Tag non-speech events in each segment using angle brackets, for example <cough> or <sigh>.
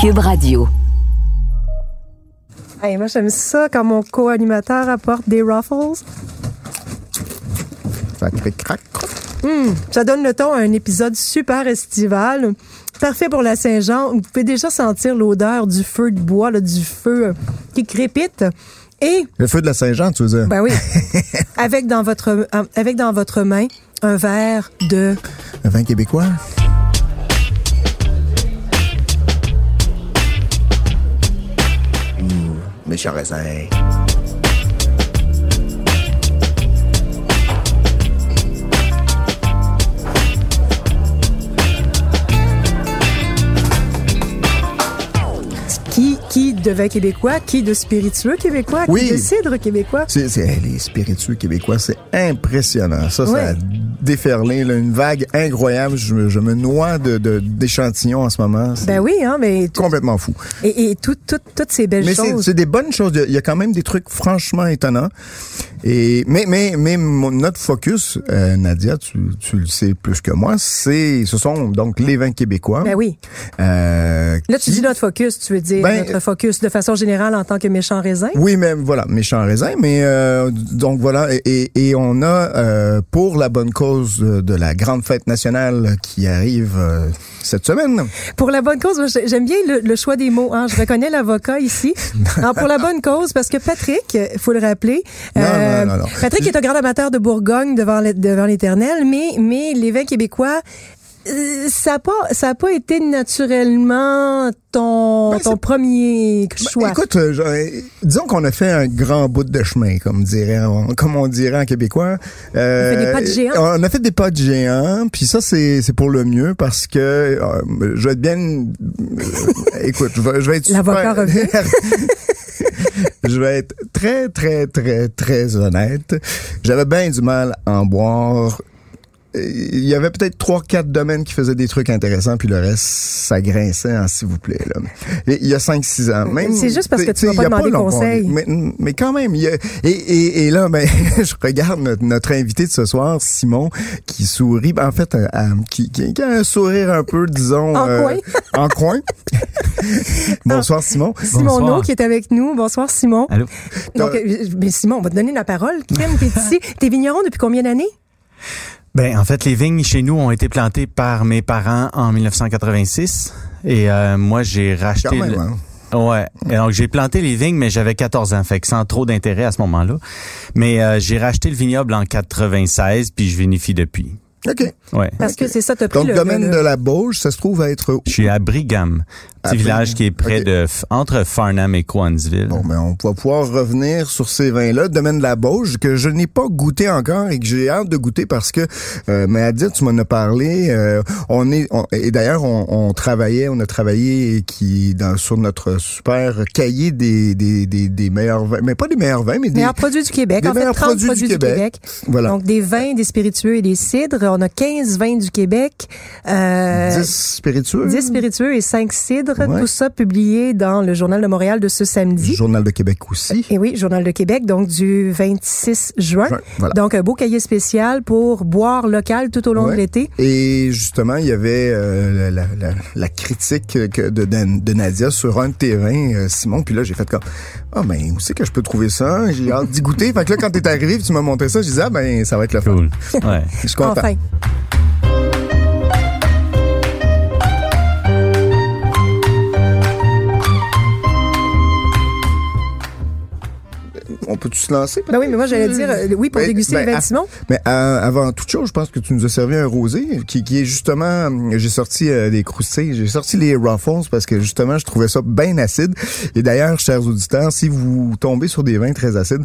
Cube Radio. Hey, moi, j'aime ça quand mon co-animateur apporte des ruffles. Ça crée crac. Hum, ça donne le ton à un épisode super estival. Parfait pour la Saint-Jean. Vous pouvez déjà sentir l'odeur du feu de bois, là, du feu euh, qui crépite. Et, Le feu de la Saint-Jean, tu veux dire? ben oui, <laughs> avec dans votre, euh, avec dans votre main un verre de Un vin québécois? Mmh, méchant raisin. De vin québécois, qui de spiritueux québécois, Oui. qui de cidre québécois. C'est, les spiritueux québécois, c'est impressionnant. Ça, ça a déferlé là, une vague incroyable. Je, me- je me noie de, de- d'échantillons en ce moment. C'est Ben oui, hein, mais tout- complètement fou. et, et tout- tout- toutes ces belles Mais c'est, choses. c'est des bonnes choses. Il y a quand même des trucs franchement étonnants. Et mais mais mais mon- notre focus, euh, Nadia, tu, tu le sais plus que moi, c'est ce sont donc les vins québécois. Ben oui. Euh, Là, tu qui- dis notre focus, tu veux dire Ben, notre focus de façon générale en tant que méchant raisin? Oui, mais voilà, méchant raisin. Mais euh, donc voilà, et, on a euh, pour la bonne cause de, la grande fête nationale qui arrive euh, cette semaine. Pour la bonne cause, j'aime bien le, le choix des mots. Hein. Je reconnais l'avocat ici. Alors, pour la bonne cause, parce que Patrick, il faut le rappeler, Non, non, non, non. Patrick est un grand amateur de Bourgogne devant l'é- devant l'éternel, mais, mais vins québécois, ça n'a pas, ça a pas été naturellement ton, Ben, ton premier choix. Écoute, euh, je- euh, disons qu'on a fait un grand bout de chemin, comme dirait, on- comme on dirait en québécois. Euh, On a fait des pas de géant. On a fait des pas de géant, puis ça c'est c'est pour le mieux parce que euh, je vais être bien. <laughs> écoute, je vais, je vais être L'avocat super- <laughs> je vais être très très très très honnête. J'avais bien du mal à en boire. Il y avait peut-être trois, quatre domaines qui faisaient des trucs intéressants, puis le reste, ça grinçait en s'il vous plaît. Là. Et il y a 5-6 ans. Même, C'est juste parce que tu m'as pas il y a demandé longtemps, conseil. Mais, mais quand même, il y a- et, et, et là, ben, <laughs> je regarde notre, notre invité de ce soir, Simon, qui sourit. Ben, en fait, euh, euh, qui, a un sourire un peu, disons... En euh, coin. en coin. <laughs> <laughs> Bonsoir, Simon. Simon Bonsoir. No qui est avec nous. Bonsoir, Simon. Allô? Donc, euh, mais Simon, on va te donner la parole. Kim, t'es ici. T'es vigneron depuis combien d'années? Ben, en fait, les vignes chez nous ont été plantées par mes parents en 1986. Et euh, moi, j'ai racheté... Quand même, le- hein? Ouais. Et donc, j'ai planté les vignes, mais j'avais 14 ans, fait que sans trop d'intérêt à ce moment-là. Mais euh, j'ai racheté le vignoble en 96, puis je vinifie depuis. OK. Ouais. Parce que c'est ça, t'as pris Donc, le, domaine le- de la Bauge, ça se trouve à être où? Je suis à Brigham, petit village qui est près de... entre Farnham et Coansville. Bon, ben, on va pouvoir revenir sur ces vins-là. Domaine de la Bauge, que je n'ai pas goûté encore et que j'ai hâte de goûter parce que, euh, mais Adit, tu m'en as parlé. euh, on est, on- et d'ailleurs, on, on travaillait, on a travaillé qui, dans, sur notre super cahier des, des, des, des meilleurs vins, mais pas des meilleurs vins, mais des, meilleurs produits du Québec. des en fait, meilleurs 30 produits du Québec. Voilà. Donc, des vins, des spiritueux et des cidres. On a 15 vins du Québec. Euh, 10 spiritueux. 10 spiritueux et 5 cidres. Ouais. Tout ça publié dans le Journal de Montréal de ce samedi. Journal de Québec aussi. Et oui, Journal de Québec, donc du 26 juin. Juin, voilà. Donc, un beau cahier spécial pour boire local tout au long Ouais. de l'été. Et justement, il y avait euh, la, la- la critique que de, de, de Nadia sur un euh, Simon. Puis là, j'ai fait comme, ah ben, où c'est que je peux trouver ça? J'ai hâte d'y goûter. Fait que là, quand t'es arrivé, tu m'as montré ça, je disais, ah ben, ça va être le fun. Cool. <laughs> Ouais. Je suis content. Enfin. Veux-tu lancer? Ben oui, mais moi, j'allais dire, euh, oui, pour Ben, déguster ben, les vins de Simon. Mais euh, avant toute chose, je pense que tu nous as servi un rosé qui, qui est justement, euh, j'ai sorti euh, des croustilles, j'ai sorti les Ruffles parce que justement, je trouvais ça bien acide. Et d'ailleurs, chers auditeurs, si vous tombez sur des vins très acides,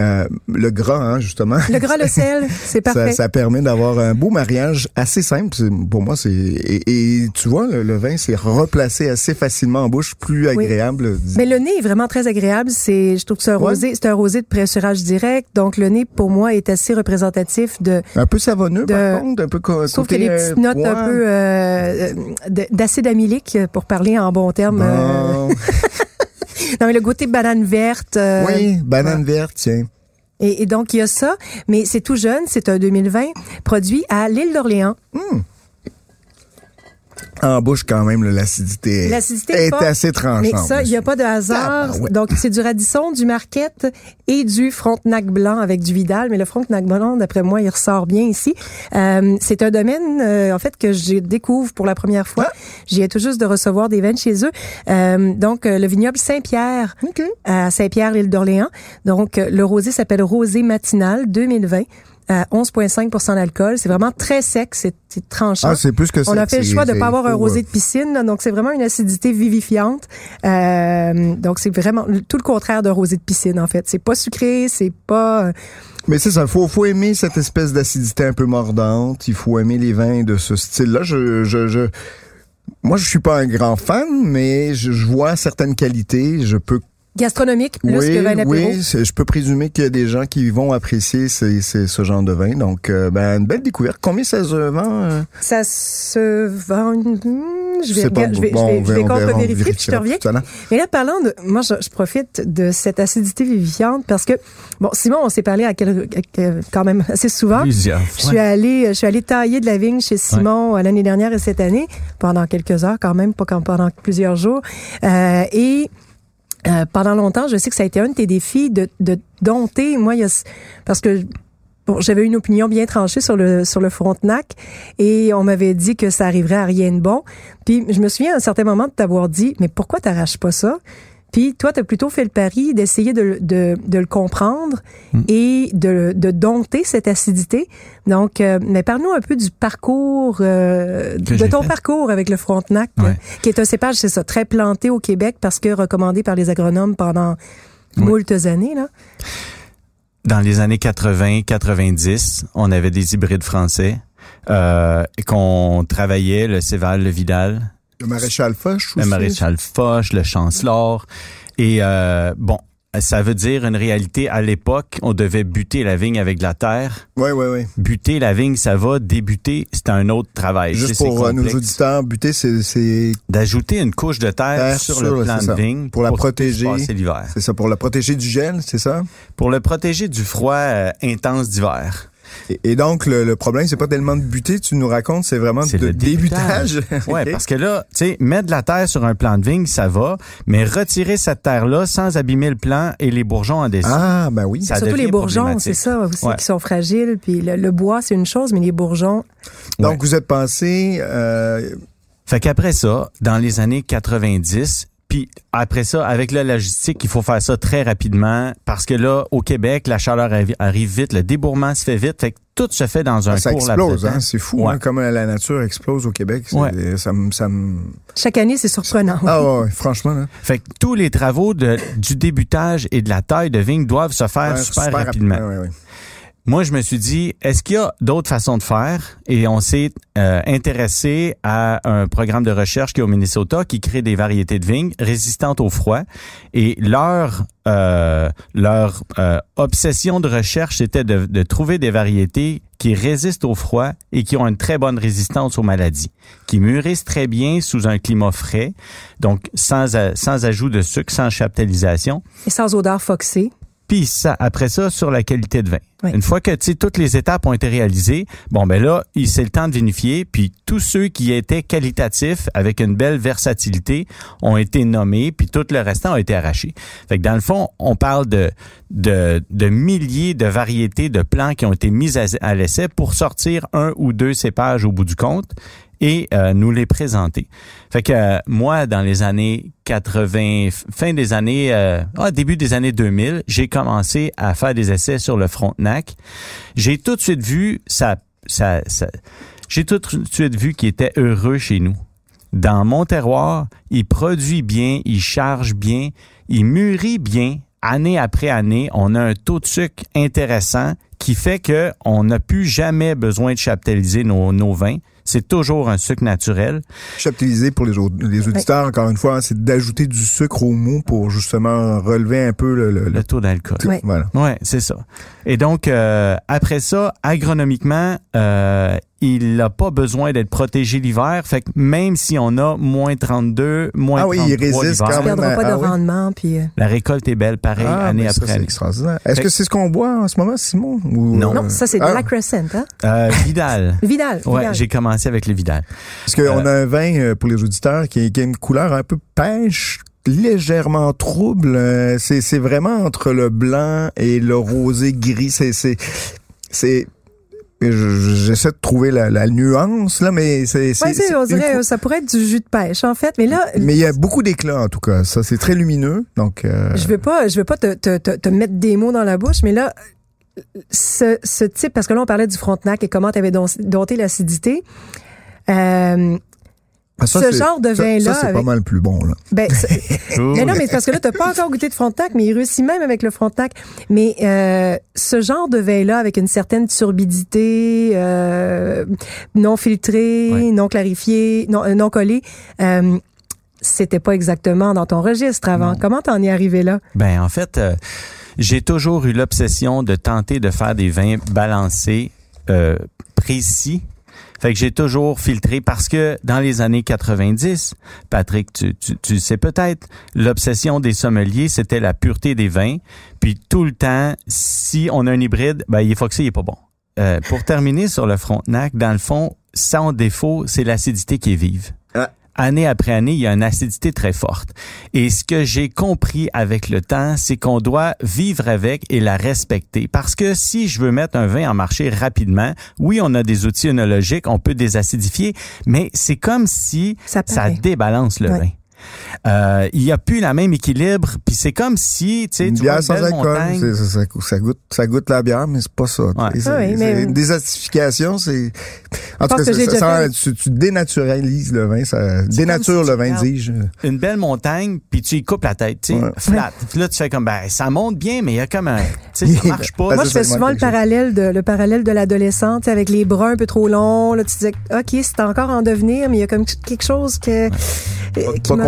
euh, le gras, hein, justement. Le gras, le <laughs> sel, c'est Ça, parfait. ça permet d'avoir un beau mariage assez simple. C'est- Pour moi, c'est et, et tu vois, le, le vin s'est replacé assez facilement en bouche, plus agréable. Mais le nez est vraiment très agréable. C'est, je trouve que c'est un Ouais. rosé, c'est un rosé de pressurage direct. Donc, le nez, pour moi, est assez représentatif de, Un peu savonneux, de- par contre, un peu je trouve qu'il y a des petites euh, notes un poivre. peu euh, de- d'acide amylique, pour parler en bon terme. euh. <laughs> non, mais le côté banane verte. euh, oui, banane verte, tiens. Et, et donc, il y a ça, mais c'est tout jeune, c'est un 2020, produit à l'île d'Orléans. En bouche, quand même, l'acidité L'acidité est est pas- assez tranchante. Mais ça, il n'y a pas de hasard. Tabarouette. Donc, c'est du radisson, du marquette et du frontenac blanc avec du Vidal. Mais le frontenac blanc, d'après moi, il ressort bien ici. Euh, c'est un domaine, euh, en fait, que je découvre pour la première fois. Ah. J'y ai tout juste de recevoir des vins chez eux. Euh, donc, euh, le vignoble Saint-Pierre à Saint-Pierre, l'île d'Orléans. Donc, euh, le rosé s'appelle Rosé Matinal 2020 à 11,5 d'alcool. C'est vraiment très sec, c'est tranchant. Ah, c'est plus que ça. On a fait le choix de c'est pas avoir un rosé de piscine, là. donc c'est vraiment une acidité vivifiante. Euh, donc c'est vraiment tout le contraire d'un rosé de piscine en fait. C'est pas sucré, c'est pas. euh, Mais c'est ça, faut faut aimer cette espèce d'acidité un peu mordante. Il faut aimer les vins de ce style-là. Je, je, je, moi, je suis pas un grand fan, mais je, je vois certaines qualités. Je peux gastronomique plus oui, que vin apéro? oui, je peux présumer qu'il y a des gens qui vont apprécier ces- ces- ce genre de vin. Donc, euh, ben, une belle découverte. Combien ça se vend? euh? Ça se vend. hmm, Je vais, C'est pas regarder- je vais, bon, je vais, on je contre-vérifier puis je te reviens. Mais là, parlant de, moi, je, je profite de cette acidité vivifiante parce que, bon, Simon, on s'est parlé à quel- à- quand même assez souvent. Plusieurs Je suis allée, je suis allée tailler de la vigne chez Simon euh, l'année dernière et cette année pendant quelques heures quand même, pas quand- pendant plusieurs jours. Euh, et euh, pendant longtemps, je sais que ça a été un de tes défis de, de dompter. Moi, il parce que j'avais une opinion bien tranchée sur le sur le Frontenac et on m'avait dit que ça arriverait à rien de bon. Puis je me souviens à un certain moment de t'avoir dit, mais pourquoi t'arraches pas ça Puis toi, t'as plutôt fait le pari d'essayer de, le- de, de le comprendre et de, de dompter cette acidité. Donc, euh, mais parle-nous un peu du parcours, euh, de ton fait. parcours avec le Frontenac, Ouais. qui est un cépage, c'est ça, très planté au Québec parce que recommandé par les agronomes pendant moultes années. Là. Dans les années 80-90, on avait des hybrides français euh, et qu'on travaillait, le Céval, le Vidal, Le maréchal Foch le aussi. maréchal Foch, le Chancellor. Et euh, bon, ça veut dire une réalité. À l'époque, on devait buter la vigne avec de la terre. Oui, oui, oui. Buter la vigne, ça va. Débuter, c'est un autre travail. Juste pour euh, nos auditeurs, buter, c'est D'ajouter une couche de terre, Terre sur, sur, le plant ça. de vigne Pour la protéger. l'hiver. c'est ça, pour la protéger du gel, c'est ça? Pour le protéger du froid euh, intense d'hiver. Et, et donc, le, le problème, c'est pas tellement de buter, tu nous racontes, c'est vraiment C'est de le débutage. débutage. <laughs> Ouais, Ok. parce que là, tu sais, mettre de la terre sur un plant de vigne, ça va, mais retirer cette terre-là sans abîmer le plant et les bourgeons en dessous. Ah, ben oui. Ça Surtout les bourgeons, c'est ça aussi, Ouais. qui sont fragiles. Puis le, le bois, c'est une chose, mais les bourgeons, Donc, Ouais. vous êtes passé... Euh, Fait qu'après ça, dans les années 90, puis après ça, avec la logistique, il faut faire ça très rapidement parce que là, au Québec, la chaleur arri- arrive vite, le débourrement se fait vite, fait que tout se fait dans un ça court explose, hein? C'est fou, Ouais. hein, comme la nature explose au Québec. Ouais. Ça me... Ça me... chaque année, c'est surprenant. Ah ouais, franchement, là. Fait que tous les travaux de, du débutage et de la taille de vigne doivent se faire Ouais, super, rapidement. ouais, ouais. Moi, je me suis dit, est-ce qu'il y a d'autres façons de faire? Et on s'est euh, intéressé à un programme de recherche qui est au Minnesota qui crée des variétés de vignes résistantes au froid. Et leur euh, leur euh, obsession de recherche, c'était de, trouver des variétés qui résistent au froid et qui ont une très bonne résistance aux maladies, qui mûrissent très bien sous un climat frais, donc sans, sans ajout de sucre, sans chaptalisation. Et sans odeur foxée. Puis ça, après ça, sur la qualité de vin. Oui. Une fois que toutes les étapes ont été réalisées, bon ben là, il- c'est le temps de vinifier. Puis tous ceux qui étaient qualitatifs avec une belle versatilité ont été nommés, puis tout le restant a été arraché. Fait que dans le fond, on parle de de, de milliers de variétés de plants qui ont été mises à, à l'essai pour sortir un ou deux cépages au bout du compte. Et euh, nous les présenter. Fait que euh, moi, dans les années 80, fin des années, euh, ah, début des années 2000, j'ai commencé à faire des essais sur le Frontenac. J'ai tout de suite vu ça, ça, ça j'ai tout de suite vu qu'il était heureux chez nous. Dans mon terroir, il produit bien, il charge bien, il mûrit bien. Année après année, on a un taux de sucre intéressant qui fait que on n'a plus jamais besoin de chaptaliser nos, nos vins. C'est toujours un sucre naturel. Chaptaliser pour les, au- les auditeurs, encore une fois, hein, c'est d'ajouter du sucre au mou pour justement relever un peu le... le- le- taux d'alcool. Ouais. Voilà. Ouais, c'est ça. Et donc euh, après ça, agronomiquement, euh, il n'a pas besoin d'être protégé l'hiver. Fait que même si on a moins 32, moins Ah oui, il 33 résiste l'hiver, Tu quand même. perdras pas Ah de oui. rendement. Puis, euh, la récolte est belle, pareil, Ah, année ça, après c'est année. extraordinaire. Est-ce que c'est ce qu'on boit en ce moment, Simon? Ou, Non. non, ça, c'est de Ah. la Crescent, hein? Euh, Vidal. <laughs> Vidal. Ouais, Vidal. j'ai commencé avec le Vidal. Parce qu'on a un vin euh, pour les auditeurs qui, qui a une couleur un peu pêche, légèrement trouble. Euh, C'est c'est vraiment entre le blanc et le rosé gris. C'est c'est c'est je- j'essaie de trouver la, la nuance là, mais c'est c'est- Ouais, on dirait, cou- euh, ça pourrait être du jus de pêche, en fait. Mais là, mais il y a beaucoup d'éclat en tout cas. Ça c'est très lumineux. Donc euh, je veux pas, je veux pas te, te, te, te mettre des mots dans la bouche, mais là, ce, ce type, parce que là, on parlait du Frontenac et comment tu avais dompté l'acidité. Euh, ça, ce genre de ça- vin-là ça, c'est pas mal plus bon là. ben, <laughs> <laughs> mais non, mais c'est parce que là, t'as pas encore goûté de Frontenac, mais il réussit même avec le Frontenac. Mais euh, ce genre de vin-là, avec une certaine turbidité, euh, non filtré, Ouais. non clarifié, non, euh, non collé, euh, c'était pas exactement dans ton registre avant. Non. Comment t'en es arrivé là? Ben en fait, euh, j'ai toujours eu l'obsession de tenter de faire des vins balancés, euh, précis. Fait que j'ai toujours filtré parce que dans les années 90, Patrick, tu, tu, tu sais peut-être, l'obsession des sommeliers, c'était la pureté des vins. Puis tout le temps, si on a un hybride, ben il que ça, il est pas bon. Euh, pour terminer sur le Frontenac, dans le fond, sans défaut, c'est l'acidité qui est vive. Année après année, il y a une acidité très forte. Et ce que j'ai compris avec le temps, c'est qu'on doit vivre avec et la respecter. Parce que si je veux mettre un vin en marché rapidement, oui, on a des outils œnologiques, on peut désacidifier, mais c'est comme si Ça débalance le vin. Euh, il y a plus la même équilibre, puis c'est comme si, tu sais, Une tu vois bière sans alcool, ça, ça, ça goûte, ça goûte la bière, mais c'est pas ça. Ouais. C'est- Ah oui, c'est- mais- Une désacidification, c'est. En tout cas, que ça, ça- tu, tu dénaturalises le vin, ça dénature si le vin, dis-je. une belle montagne, puis tu y coupes la tête, tu sais, Ouais. flat. Puis là, tu fais comme, ben, ça monte bien, mais il y a comme un, tu sais, ça <laughs> marche pas. Moi, je fais souvent le parallèle de le parallèle de l'adolescente, tu sais, avec les bras un peu trop longs. Là, tu disais, ok, c'est encore en devenir, mais il y a comme quelque chose que euh, Pas, qui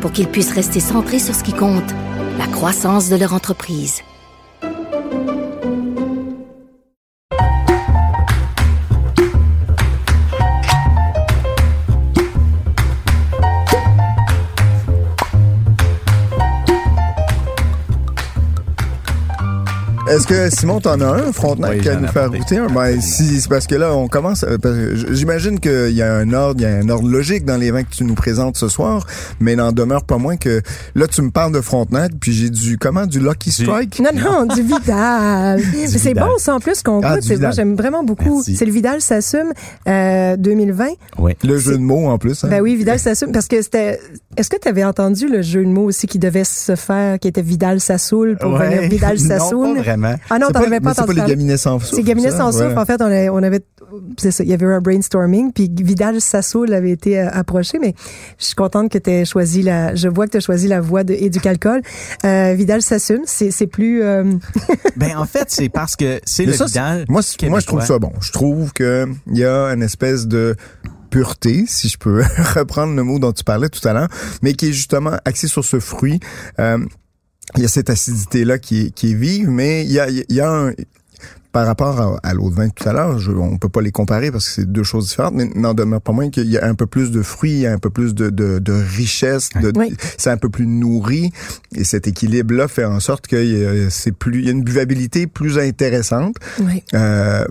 pour qu'ils puissent rester centrés sur ce qui compte, la croissance de leur entreprise. Est-ce que Simon, t'en as un, Frontenac, Oui, à nous ai faire goûter un? Ben, si, c'est parce que là, on commence, euh, parce que j- j'imagine qu'il y a un ordre, il y a un ordre logique dans les vins que tu nous présentes ce soir, mais il n'en demeure pas moins que, là, tu me parles de Frontenac, puis j'ai du, comment, du Lucky Du- Strike? Non, non, du Vidal. <laughs> C'est bon, ça, en plus, qu'on Ah, goûte. Moi, j'aime vraiment beaucoup. C'est le Vidal s'assume euh, 2020. Oui. Le jeu de mots, en plus. Hein? Ben oui, Vidal s'assume parce que c'était Est-ce que tu avais entendu le jeu de mots aussi qui devait se faire, qui était Vidal Sassoul pour Ouais. venir? Vidal Sassoul? <laughs> Non, pas vraiment. Ah non, C'est t'en pas- avais pas c'est entendu pas les. Gaminets sans souffle. C'est Gabinet ça? sans souffle. Ouais. En fait, on, a- on avait, c'est ça, il y avait eu un brainstorming, puis Vidal Sassoul avait été euh, approché, mais je suis contente que tu aies choisi la, je vois que tu as choisi la voie de Éducalcool. Euh, Vidal s'assume, c'est, c'est plus, euh, <laughs> Ben, en fait, c'est parce que c'est Mais le ça, c'est- Vidal. Moi, c'est- moi, je trouve ça bon. Je trouve que il y a une espèce de pureté, si je peux <laughs> reprendre le mot dont tu parlais tout à l'heure, mais qui est justement axé sur ce fruit. Euh, il y a cette acidité-là qui est, qui est vive, mais il y a, il y a un... Par rapport à, à l'eau de vin tout à l'heure, on peut pas les comparer parce que c'est deux choses différentes, mais n'en demeure pas moins qu'il y a un peu plus de fruits, il y a un peu plus de, de, de richesse, de, Oui. c'est un peu plus nourri, et cet équilibre-là fait en sorte que a- c'est plus, il y a une buvabilité plus intéressante. oui. Euh,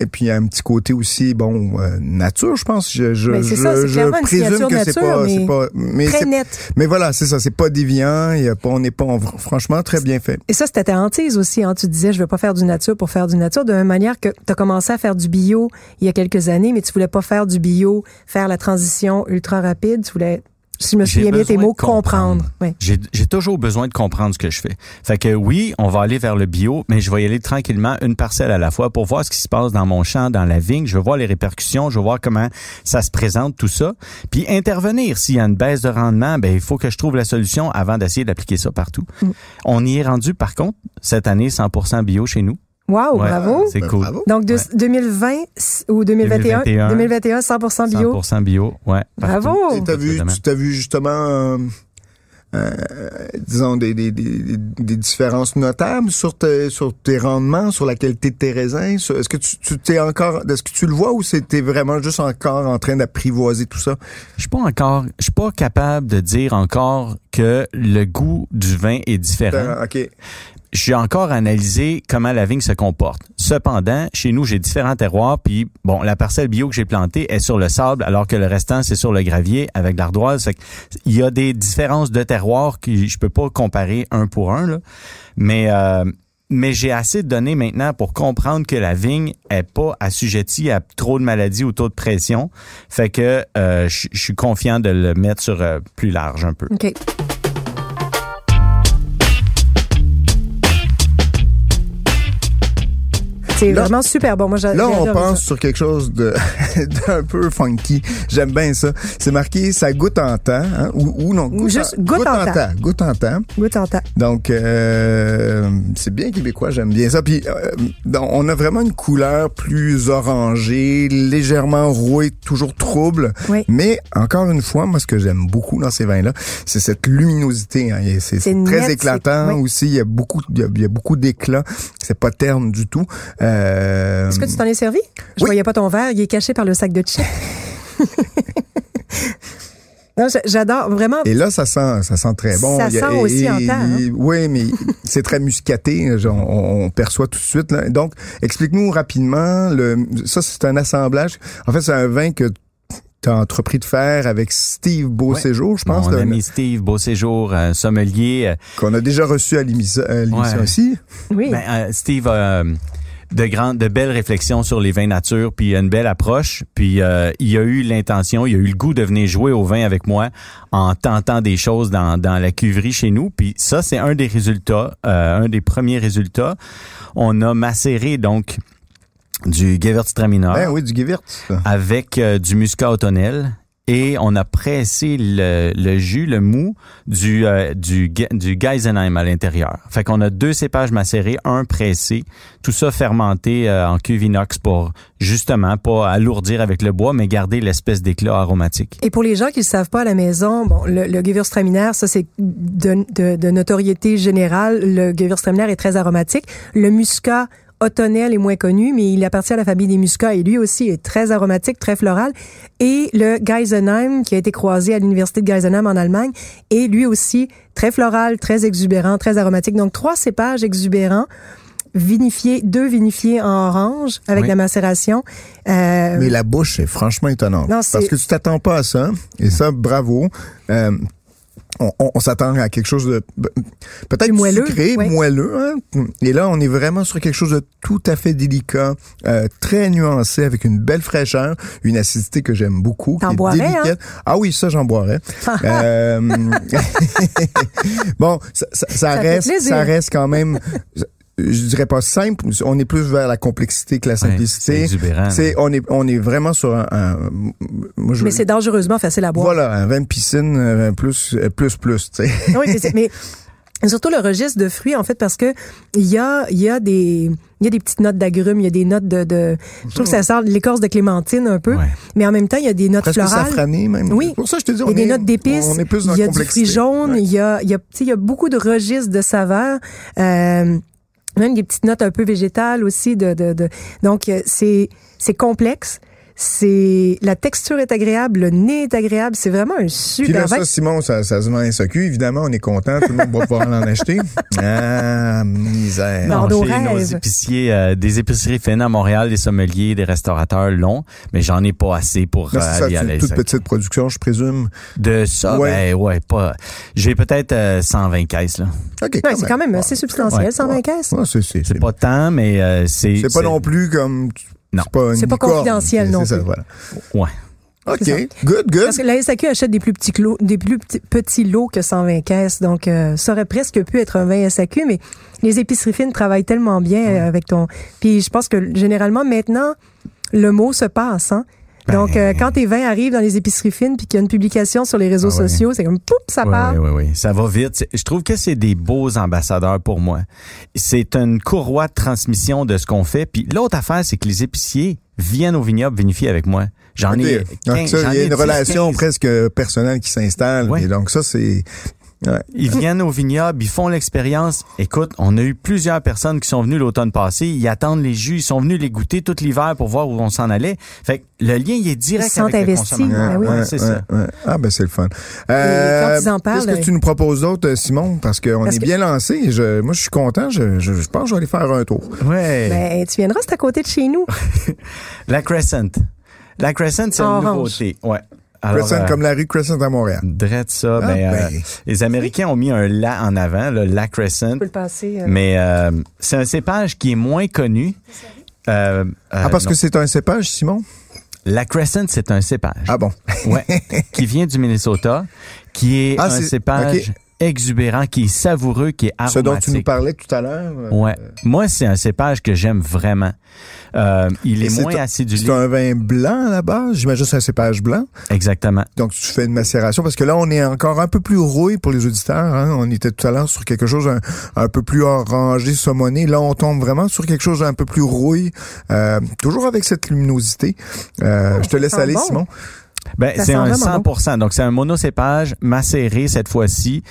et puis il y a un petit côté aussi bon euh, nature je pense je ça, présume que c'est pas mais c'est pas mais très net. mais voilà c'est ça c'est pas déviant y a pas on n'est pas on- franchement très bien fait Et ça, c'était ta hantise aussi. Hein. Tu disais, je veux pas faire du nature pour faire du nature. De la même manière que tu as commencé à faire du bio il y a quelques années, mais tu voulais pas faire du bio, faire la transition ultra rapide. Tu voulais, si je me souviens bien tes mots, comprendre. comprendre. Oui. J'ai toujours besoin de comprendre ce que je fais. Fait que oui, on va aller vers le bio, mais je vais y aller tranquillement, une parcelle à la fois, pour voir ce qui se passe dans mon champ, dans la vigne. Je veux voir les répercussions, je veux voir comment ça se présente, tout ça. Puis intervenir s'il y a une baisse de rendement, ben il faut que je trouve la solution avant d'essayer d'appliquer ça partout. Mm. On y est rendu, par contre, cette année 100% bio chez nous. Wow, Ouais, bravo. C'est Ben, cool. bravo. Donc, de, Ouais. 2020 ou 2021, 2021, 2021, 100% bio. 100% bio, ouais. Bravo. Et t'as vu tu t'as vu justement euh, euh, disons des, des, des, des différences notables sur tes sur tes rendements sur la qualité de tes raisins? Sur- est-ce que tu tu t'es encore est-ce que tu le vois ou c'était vraiment juste encore en train d'apprivoiser tout ça? Je suis pas encore, je suis pas capable de dire encore que le goût du vin est différent. Ok J'ai encore analysé comment la vigne se comporte. Cependant, chez nous, j'ai différents terroirs, puis bon, la parcelle bio que j'ai plantée est sur le sable, alors que le restant, c'est sur le gravier avec l'ardoise. Il y a des différences de terroirs que je peux pas comparer un pour un. Mais euh, j'ai assez de données maintenant pour comprendre que la vigne est pas assujettie à trop de maladies ou trop de pression. Fait que euh, je suis confiant de le mettre sur euh, plus large un peu. C'est vraiment super bon. Moi, Là, on pense ça. sur quelque chose de <laughs> d'un peu funky. J'aime bien ça. C'est marqué ça goûte en temps, hein? ou, ou non Ou juste goûte en temps. Goûte en temps. Goûte en temps. Donc euh, c'est bien québécois, j'aime bien ça. Puis euh, on a vraiment une couleur plus orangée, légèrement rouée, toujours trouble. Oui. Mais encore une fois, moi ce que j'aime beaucoup dans ces vins-là, c'est cette luminosité. Hein. C'est très net, éclatant oui. aussi. Il y a beaucoup, il y a, il y a beaucoup d'éclat. C'est pas terne du tout. Euh, Est-ce que tu t'en es servi? Je oui. voyais pas ton verre. Il est caché par le sac de chips. <laughs> non, j'a- j'adore. Vraiment. Et là, ça sent, ça sent très bon. Ça Il y a- sent aussi et- en temps, hein? Oui, mais <laughs> c'est très muscaté. On, on perçoit tout de suite. là. Donc, explique-nous rapidement. Le, ça, c'est un assemblage. En fait, c'est un vin que tu as entrepris de faire avec Steve Beauséjour, je pense, Mon là, ami Steve Beauséjour, un sommelier. euh, qu'on a déjà reçu à l'émission Ouais. aussi. Oui. Ben, euh, Steve a euh, de grandes, de belles réflexions sur les vins nature, puis une belle approche. Puis euh, il a eu l'intention, il a eu le goût de venir jouer au vin avec moi en tentant des choses dans, dans la cuverie chez nous. Puis ça, c'est un des résultats, euh, un des premiers résultats. On a macéré donc du Gewürztraminer Ben oui, du Gewürz. avec euh, du muscat automnel et on a pressé le, le jus, le mou du euh, du du Geisenheim à l'intérieur. Fait qu'on a deux cépages macérés, un pressé, tout ça fermenté euh, en cuve inox pour justement pas alourdir avec le bois mais garder l'espèce d'éclat aromatique. Et pour les gens qui ne savent pas à la maison, bon, le, le Gewürztraminer, ça c'est de, de, de notoriété générale. Le Gewürztraminer est très aromatique. Le muscat Ottonel est moins connu, mais il appartient à la famille des muscats et lui aussi est très aromatique, très floral. Et le Geisenheim, qui a été croisé à l'université de Geisenheim en Allemagne, est lui aussi très floral, très exubérant, très aromatique. Donc trois cépages exubérants vinifiés, deux vinifiés en orange avec Oui. la macération. Euh, Mais la bouche est franchement étonnante. Non, c'est- parce que tu t'attends pas à ça. Et ça, bravo. Euh, on, on- on s'attend à quelque chose de b- peut-être moelleux, sucré, ouais. moelleux. Hein? Et là, on est vraiment sur quelque chose de tout à fait délicat, euh, très nuancé, avec une belle fraîcheur, une acidité que j'aime beaucoup. qui est boirais, hein? Ah oui, ça, j'en boirais. <laughs> Euh, <laughs> bon, ça, ça- ça Ça fait reste, ça reste quand même. Je dirais pas simple. On est plus vers la complexité que la Ouais, c'est simplicité. C'est on est on est vraiment sur un. un- moi, je- Mais c'est dangereusement facile à boire. voilà un vin de piscine plus euh, plus plus. Tu sais. Oui, mais, c'est- <laughs> mais surtout le registre de fruits, en fait, parce que il y a, il y a des, il y a des petites notes d'agrumes, il y a des notes de, de je trouve que ça sort de l'écorce de clémentine un peu, Ouais. mais en même temps, il y a des notes presque florales. safrané même. Oui. C'est Pour ça, je te dis, Il y on a des est, notes d'épices, On est plus dans il y a du fruit jaune, Ouais. il y a, il y a, tu sais, il y a beaucoup de registres de saveurs. Euh, même des petites notes un peu végétales aussi de, de, de. Donc euh, c'est c'est complexe c'est la texture est agréable le nez est agréable c'est vraiment un Puis super là, vin ça, Simon, ça, ça se vend à SAQ. Évidemment, on est content. Tout le monde va pouvoir en acheter. <laughs> Ah, misère. Non. Chez nos épiciers, euh, des épiceries fines à Montréal, des sommeliers, des restaurateurs l'ont, mais j'en ai pas assez pour Là, euh, ça, aller c'est à une toute petite production, je présume. De ça, Ouais. ben ouais, pas. J'ai peut-être euh, 120 caisses là. OK. Ouais, c'est quand même assez substantiel Ouais. 120 caisses Ouais, c'est, c'est, C'est pas tant, mais euh, c'est. c'est pas non plus comme. Non. C'est pas, confidentiel non c'est ça, plus. voilà. Ouais. OK. Good, good. Parce que la SAQ achète des plus petits, clos, des plus petits, petits lots que 120 caisses, donc euh, ça aurait presque pu être un vin SAQ, mais les épiceries fines travaillent tellement bien euh, avec ton... Puis je pense que généralement, maintenant, le mot se passe. Hein? Donc, euh, quand tes vins arrivent dans les épiceries fines puis qu'il y a une publication sur les réseaux Ah ouais. sociaux, c'est comme poup, ça Oui, part. oui, oui. Ça va vite. C'est- Je trouve que c'est des beaux ambassadeurs pour moi. C'est une courroie de transmission de ce qu'on fait. Puis l'autre affaire, c'est que les épiciers viennent au vignoble vinifier avec moi. J'en ai OK. 15, Donc, ça, il y a une 10, relation 15. presque personnelle qui s'installe. Ouais. Et donc, ça, c'est. Ouais. Ils viennent au vignoble, ils font l'expérience. Écoute, on a eu plusieurs personnes qui sont venues l'automne passé. Ils attendent les jus. Ils sont venus les goûter tout l'hiver pour voir où on s'en allait. Fait que le lien, il est direct Ils avec le investis. consommateur. Ben oui. Ouais, c'est ça. ouais. Ah, ben c'est le fun. parlent, Qu'est-ce que tu nous proposes d'autre, Simon? Parce qu'on est que- bien lancé. Je, moi, je suis content. Je, je, je pense que je vais aller faire un tour. Ouais. Ben, tu viendras, c'est à côté de chez nous. <laughs> La Crescent. La Crescent, c'est une Orange. nouveauté. Ouais. Alors, Crescent, euh, comme la rue Crescent à Montréal. Drette ça, Ah, ben, euh, ben. les Américains ont mis un la en avant, le la Crescent, Tu peux le passer. euh, mais euh, c'est un cépage qui est moins connu. Euh, Ah, parce non. que c'est un cépage, Simon? la Crescent, c'est un cépage, Ah bon. ouais, <laughs> qui vient du Minnesota, qui est Ah, un c'est- cépage. Exubérant, qui est savoureux, qui est aromatique. Ce dont tu nous parlais tout à l'heure. euh, Ouais. Moi, c'est un cépage que j'aime vraiment. Euh, il est moins un- acidulé. C'est un vin blanc à la base? J'imagine que c'est un cépage blanc. Exactement. Donc, tu fais une macération parce que là, on est encore un peu plus rouille pour les auditeurs. Hein. On était tout à l'heure sur quelque chose un, un peu plus orangé, saumonné. Là, on tombe vraiment sur quelque chose d'un peu plus rouille, euh, toujours avec cette luminosité. Euh, je te laisse aller, bon. Simon. Ben, c'est un vraiment 100 Donc, c'est un monocépage macéré cette fois-ci.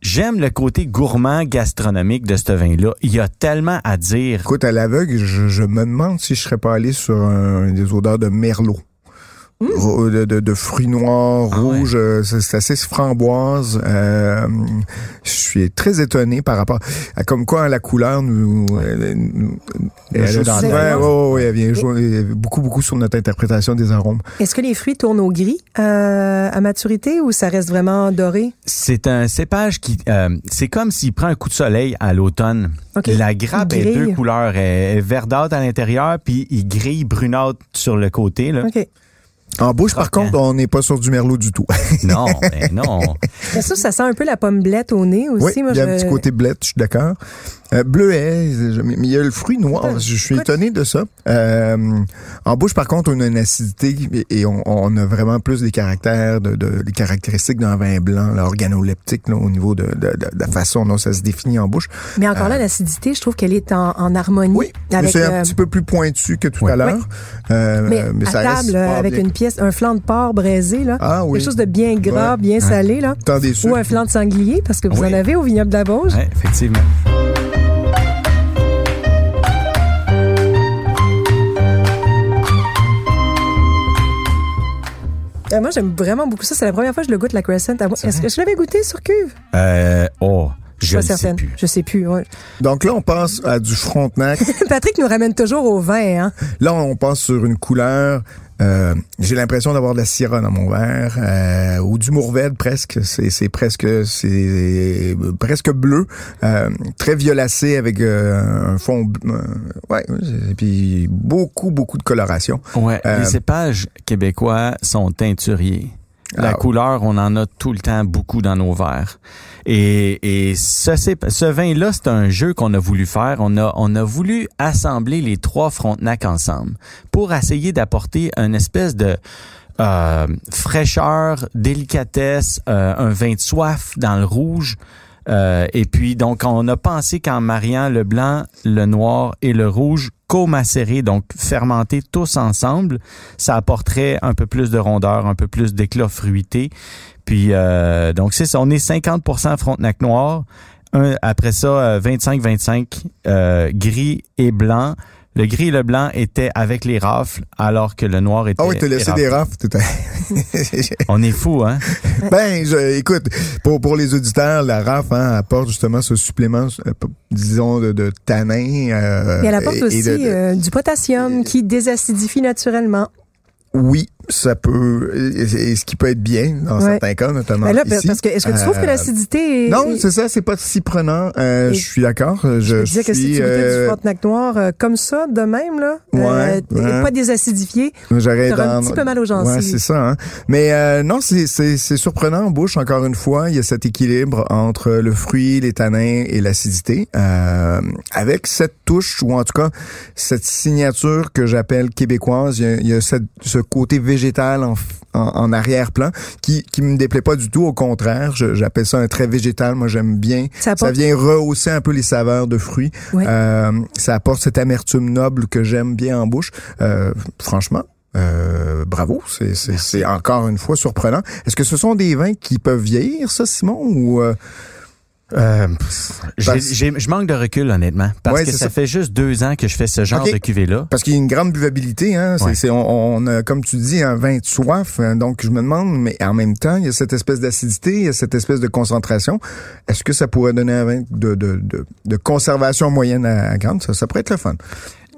J'aime le côté gourmand gastronomique de ce vin-là. Il y a tellement à dire. Écoute, à l'aveugle, je, je me demande si je serais pas allé sur un, des odeurs de merlot. Ro- De, de- de fruits noirs. Ah ouais. rouges, euh, c'est assez framboise. Euh, je suis très étonné par rapport à comme quoi la couleur nous, elle, nous- dans ouais, ouais, vient jouer beaucoup beaucoup sur notre interprétation des arômes. Est-ce que les fruits tournent au gris euh, à maturité ou ça reste vraiment doré? C'est un cépage qui, euh, c'est comme s'il prend un coup de soleil à l'automne. La grappe est deux couleurs, elle est verdâtre à l'intérieur, puis il grille brunâtre sur le côté. Là. OK. En bouche, par Croquant. contre, on n'est pas sur du merlot du tout. <laughs> Non, ben non. Mais <laughs> ça, ça sent un peu la pomme blette au nez aussi. oui, Moi, il y a je- un petit côté blette, je suis d'accord. Euh, bleuet, mais il y a le fruit noir. Je suis étonné de ça. Euh, en bouche, par contre, on a une acidité et, on, on a vraiment plus des caractères, de, de- des caractéristiques d'un vin blanc, là, organoleptique, là, au niveau de, de- de- de la façon dont ça se définit en bouche. Mais encore là, l'acidité, je trouve qu'elle est en, en harmonie Oui, mais c'est un euh, petit peu plus pointu que tout Oui. à l'heure. Euh, mais, à ça reste table pas avec bien. une pièce, un flanc de porc braisé là, Ah oui. quelque chose de bien gras, Ouais. bien salé là, des ou un flanc de sanglier parce que vous Oui. en avez au vignoble de la Vosges. Ouais, effectivement. Euh, moi, j'aime vraiment beaucoup ça. C'est la première fois que je le goûte la Crescent. Est-ce que je l'avais goûté sur cuve? Euh, oh, Je ne pas sais plus. Je sais plus. ouais. Donc là, on passe à du Frontenac. <laughs> Patrick nous ramène toujours au vin. Hein? Là, on passe sur une couleur Euh, j'ai l'impression d'avoir de la syrah dans mon verre euh, ou du mourvèdre presque. C'est, c'est presque c'est presque bleu, euh, très violacé avec euh, un fond. euh, ouais, et puis beaucoup beaucoup de coloration. Ouais, les cépages québécois sont teinturiers. La Ah, couleur, on en a tout le temps beaucoup dans nos verres. Et, et ce, vin-là, c'est un jeu qu'on a voulu faire. On a, on a voulu assembler les trois Frontenac ensemble pour essayer d'apporter une espèce de euh, fraîcheur, délicatesse, euh, un vin de soif dans le rouge. Euh, et puis, donc, on a pensé qu'en mariant le blanc, le noir et le rouge co-macérés, donc fermentés tous ensemble, ça apporterait un peu plus de rondeur, un peu plus d'éclat fruité. Puis, euh, donc, c'est ça. On est 50% Frontenac noir. Un, après ça, euh, 25-25 euh, gris et blanc. Le gris et le blanc étaient avec les rafles, alors que le noir était... Ah oui, t'as laissé des rafles. tout à- On est fou, hein? <laughs> ben, je, écoute, pour pour les auditeurs, la rafle hein, apporte justement ce supplément, euh, disons, de, de tanin. euh, Et elle apporte et- et aussi de- de- euh, du potassium qui désacidifie naturellement. Oui, ça peut, et, ce qui peut être bien dans Ouais. certains cas, notamment Ben là, ici. parce que est-ce que tu trouves que Euh, l'acidité est... Non, est- c'est ça, c'est pas si prenant. Euh, je suis d'accord. Je, je disais que si tu euh, du Frontenac noir euh, comme ça, de même, là, Ouais, euh, ouais. pas désacidifié, J'aurais un petit peu mal aux gencives. Ouais, c'est ça. Hein? Mais euh, non, c'est c'est surprenant en bouche. Encore une fois, il y a cet équilibre entre le fruit, les tanins et l'acidité, euh, avec cette touche ou en tout cas cette signature que j'appelle québécoise. Il y a, il y a cette- ce côté végétal en, f- en, en arrière-plan qui qui me déplaît pas du tout. Au contraire, j'appelle ça un trait végétal. Moi, j'aime bien. Ça Ça vient rehausser un peu les saveurs de fruits. Euh, ça apporte cette amertume noble que j'aime bien en bouche. Euh, franchement, euh, bravo, c'est, encore une fois surprenant. Est-ce que ce sont des vins qui peuvent vieillir, ça, Simon, ou euh, Euh, j'ai- je manque de recul, honnêtement. Parce Ouais, que ça, ça. fait juste deux ans que je fais ce genre de cuvée-là. parce qu'il y a une grande buvabilité, hein. Ouais. c'est- on, on a, comme tu dis, un vin de soif. hein, donc, je me demande, mais en même temps, il y a cette espèce d'acidité, il y a cette espèce de concentration. Est-ce que ça pourrait donner un vin de, de, de, de conservation moyenne à, à grande? Ça, ça pourrait être le fun.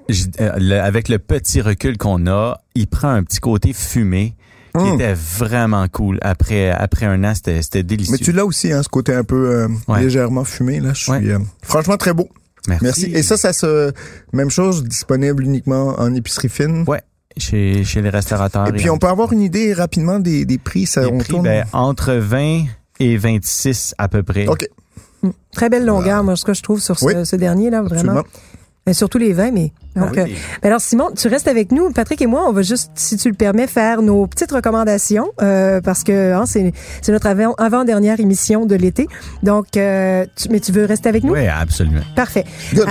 Je- euh, le- avec le petit recul qu'on a, il prend un petit côté fumé qui Mm. était vraiment cool. Après, après un an, c'était c'était délicieux. Mais tu l'as aussi, hein, ce côté un peu euh, Ouais. légèrement fumé. Là, je suis Ouais. euh, franchement très beau. Merci. Merci. Et ça, ça se même chose disponible uniquement en épicerie fine? Ouais, chez, chez les restaurateurs. Et puis on peut avoir une idée rapidement des, des prix. Ça, Les on prix, tourne? ben, entre 20 et 26 à peu près. Ok, Très belle longueur, moi, ce que je trouve sur ce, Oui. ce dernier, là, vraiment. absolument. Et surtout les vins, mais. Donc, Ah euh, oui. ben alors, Simon, tu restes avec nous. Patrick et moi, on va juste, si tu le permets, faire nos petites recommandations, euh, parce que hein, c'est notre avant- avant-dernière émission de l'été. Donc, euh, tu- mais tu veux rester avec nous? Oui, absolument. Parfait. Good.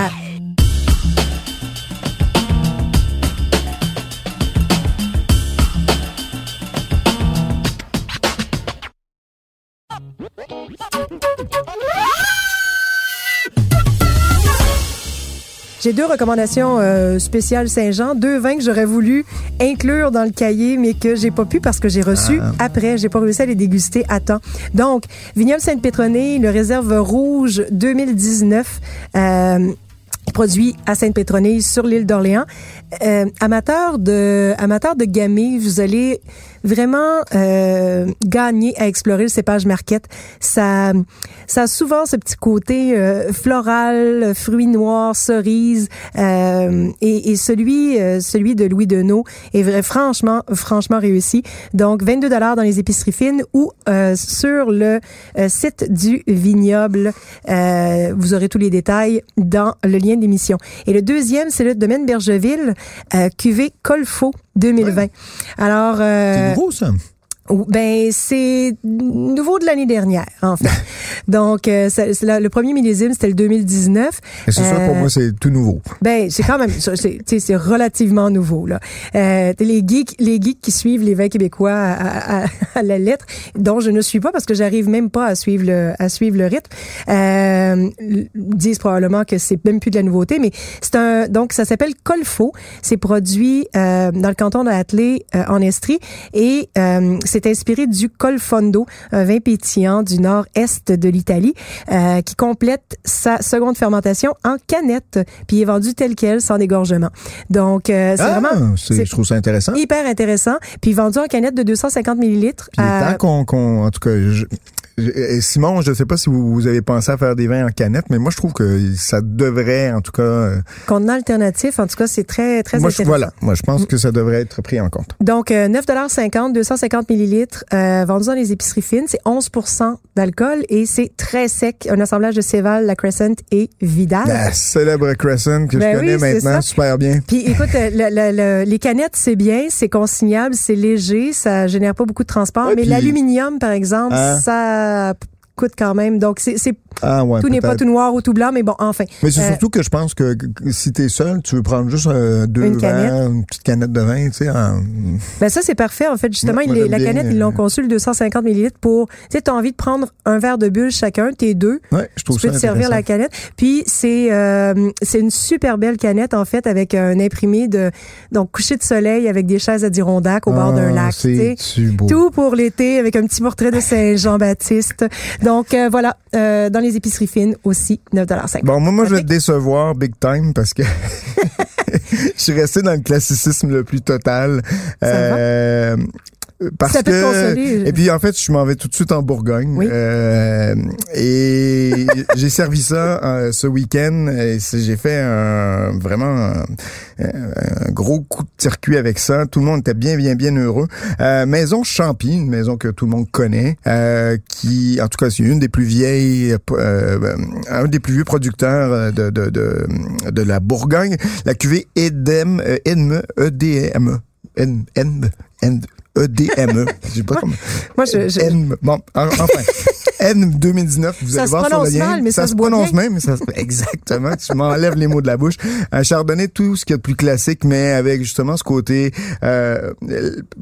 J'ai deux recommandations euh, spéciales Saint-Jean, deux vins que j'aurais voulu inclure dans le cahier, mais que j'ai pas pu parce que j'ai reçu après. J'ai pas réussi à les déguster à temps. Donc, Vignoble Sainte-Pétronée, le réserve rouge 2019. Euh, produit à Sainte-Pétronille sur l'île d'Orléans. Euh, amateur de amateur de gamay, vous allez vraiment euh, gagner à explorer le cépage marquette. Ça ça a souvent ce petit côté euh, floral, fruits noirs, cerises euh, et, et celui euh, celui de Louis Deneau est vrai franchement franchement réussi. Donc 22 dollars dans les épiceries fines ou euh, sur le euh, site du vignoble. Vous aurez tous les détails dans le lien d'émission. Et le deuxième, c'est le domaine Bergeville, cuvée Colfo 2020. Alors, euh, C'est nouveau, ça. Ben, c'est nouveau de l'année dernière, en fait. <laughs> Donc, euh, ça- la- le premier millésime, c'était le 2019. Et c'est sûr, pour Euh, moi, c'est tout nouveau. Ben, c'est quand même, c'est, relativement nouveau là. Euh, les geeks, les geeks qui suivent les vins québécois à, à- <laughs> à la lettre, dont je ne suis pas parce que j'arrive même pas à suivre le, à suivre le rythme, euh, disent probablement que c'est même plus de la nouveauté, mais c'est un, donc ça s'appelle Colfo. C'est produit euh, dans le canton de Hatley, euh, en Estrie, et euh, c'est c'est inspiré du Colfondo, un vin pétillant du nord-est de l'Italie, euh, qui complète sa seconde fermentation en canette, puis il est vendu tel quel, sans dégorgement. Donc, euh, c'est Ah, vraiment c'est- je trouve ça intéressant. hyper intéressant. Puis vendu en canette de 250 millilitres. Puis à- tant qu'on, qu'on- en tout cas, je- et Simon, je ne sais pas si vous, vous avez pensé à faire des vins en canette, mais moi je trouve que ça devrait, en tout cas, euh, contenant alternatif. En tout cas, c'est très, très moi je, voilà, moi je pense que ça devrait être pris en compte. Donc, euh, 9,50 250 millilitres, euh, vendu dans les épiceries fines. C'est 11% d'alcool et c'est très sec. Un assemblage de Céval, La Crescent et Vidal. La célèbre Crescent que Ben je connais oui, maintenant super bien. Puis écoute, euh, le- le- le- les canettes, c'est bien, c'est consignable, c'est léger, ça génère pas beaucoup de transport. Ouais, mais puis- l'aluminium, par exemple, Hein? ça para coûte quand même. Donc, c'est, Ah ouais, tout n'est pas tout noir ou tout blanc, mais bon, enfin. Mais c'est Euh, surtout que je pense que, que si t'es seul, tu veux prendre juste euh, deux Une canette. une petite canette de vin, tu sais. en- Ben ça, c'est parfait. En fait, justement, Moi, moi, la bien, canette, euh, ils l'ont conçu le 250 millilitres pour... Tu sais, t'as envie de prendre un verre de bulle chacun, t'es deux. Ouais, je trouve tu peux ça te servir la canette. Puis c'est euh, c'est une super belle canette en fait avec un imprimé de donc coucher de soleil avec des chaises Adirondack au bord d'un Ah, lac. tu sais. Tout pour l'été avec un petit portrait de Saint Jean-Baptiste. Donc euh, voilà, euh, dans les épiceries fines aussi 9,50 Bon, moi, moi, je vais te décevoir big time parce que <laughs> je suis resté dans le classicisme le plus total. Ça? Euh, parce Ça peut te que consoler. et puis en fait je m'en vais tout de suite en Bourgogne Oui. Euh, et <laughs> j'ai servi ça euh, ce week-end et j'ai fait un, vraiment un, un gros coup de circuit avec ça tout le monde était bien bien bien heureux euh, maison Champy une maison que tout le monde connaît euh, qui en tout cas c'est une des plus vieilles euh, un des plus vieux producteurs euh, de de de, de la Bourgogne la cuvée Edem euh, Edme E D M N N N E-D-M-E. Je sais pas comment. Moi, je- je- N, bon, en- enfin. N 2019, vous Ça allez voir sur le lien. mal, mais ça se se prononce bien. même, mais ça se- <laughs> exactement. Tu m'enlèves les mots de la bouche. Un chardonnay, tout ce qu'il y a de plus classique, mais avec justement ce côté euh,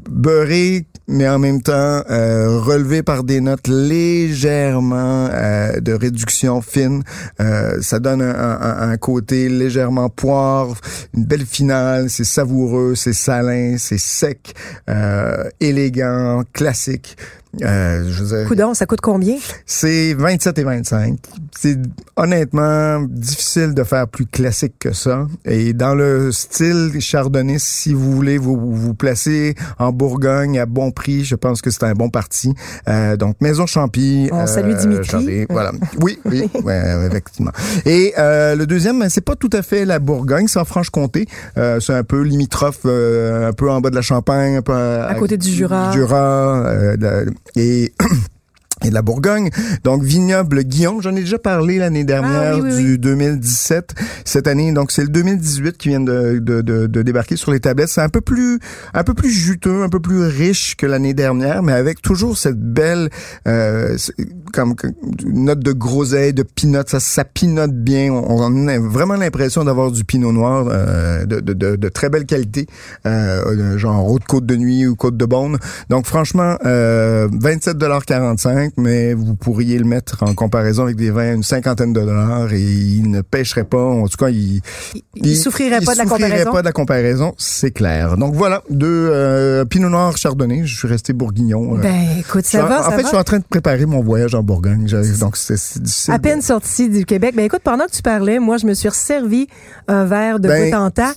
beurré, mais en même temps euh, relevé par des notes légèrement euh, de réduction fine. Euh, ça donne un, un- un côté légèrement poivre, une belle finale. C'est savoureux, c'est salin, c'est sec, euh, élégant, classique. Euh, je veux dire, Coudon, ça coûte combien? c'est 27 et 25. C'est honnêtement difficile de faire plus classique que ça. Et dans le style chardonnay, si vous voulez vous vous placer en Bourgogne à bon prix, je pense que c'est un bon parti. Euh, donc Maison Champy. On salue Dimitri. Voilà. Oui, oui, <laughs> ouais, effectivement. Et euh, le deuxième, ben, c'est pas tout à fait la Bourgogne, c'est en Franche-Comté. Euh, c'est un peu limitrophe, euh, un peu en bas de la Champagne, un peu à, côté du Jura. Jura euh, de- et <clears throat> et de la Bourgogne. Donc, vignoble Guillaume, j'en ai déjà parlé l'année dernière Ah oui, oui, du oui. 2017. Cette année, donc c'est le 2018 qui vient de, de, de, de débarquer sur les tablettes. C'est un peu plus un peu plus juteux, un peu plus riche que l'année dernière, mais avec toujours cette belle euh, comme note de groseille, de pinot. Ça, ça pinote bien. On, on a vraiment l'impression d'avoir du pinot noir euh, de, de, de, de très belle qualité, euh, genre haute côte de nuit ou côte de Beaune. Donc franchement, euh, 27,45 mais vous pourriez le mettre en comparaison avec des vins à une cinquantaine de dollars et il ne pêcherait pas. En tout cas, il Il, il souffrirait pas de la comparaison? pas de la comparaison, c'est clair. Donc voilà, deux euh, Pinot Noir Chardonnay. Je suis resté bourguignon. euh. Ben, écoute, ça en- va, en ça fait, va. je suis en train de préparer mon voyage en Bourgogne. Donc c'est difficile. À peine sorti du Québec. Ben écoute, pendant que tu parlais, moi, je me suis servi un verre de Ben.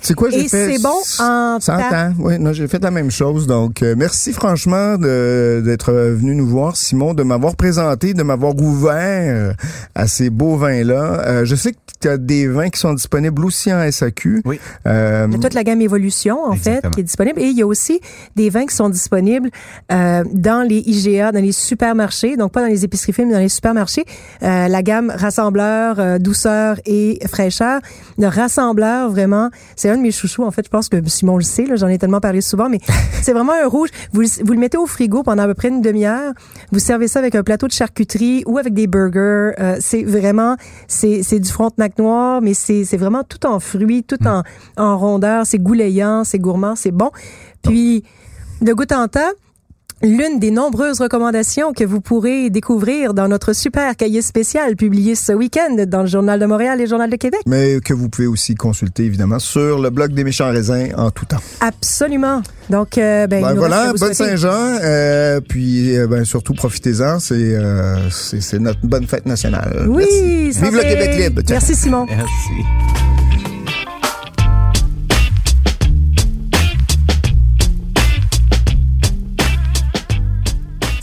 C'est quoi j'ai Et fait? c'est bon en Sans ta- temps. Oui, non, j'ai fait la même chose. Donc, euh, merci franchement d'être venu nous voir, Simon, de m'avoir présenté, de m'avoir ouvert à ces beaux vins-là. Euh, je sais que tu as des vins qui sont disponibles aussi en SAQ. Oui. Euh, Il y a toute la gamme Évolution, en Exactement. fait, qui est disponible. Et il y a aussi des vins qui sont disponibles euh, dans les IGA, dans les supermarchés. Donc, pas dans les épiceries fines, mais dans les supermarchés. Euh, la gamme Rassembleur, euh, Douceur et Fraîcheur. Le Rassembleur, vraiment, c'est un de mes chouchous. En fait, je pense que Simon le sait, j'en ai tellement parlé souvent, mais <laughs> c'est vraiment un rouge. Vous, le- mettez au frigo pendant à peu près une demi-heure. Vous servez ça avec un plateau de charcuterie ou avec des burgers. Euh, c'est vraiment, c'est du frontenac noir, mais c'est vraiment tout en fruits, tout en, en rondeur. C'est goulayant, c'est gourmand, c'est bon. Puis, de goût en temps, l'une des nombreuses recommandations que vous pourrez découvrir dans notre super cahier spécial publié ce week-end dans le Journal de Montréal et le Journal de Québec. Mais que vous pouvez aussi consulter, évidemment, sur le blog des méchants raisins en tout temps. Absolument. Donc, euh, ben, Ben voilà, bonne Saint-Jean, euh, puis euh, ben, surtout profitez-en, c'est euh, c'est c'est notre bonne fête nationale. Oui, Merci. Vive le. Québec libre. Merci Simon. Merci.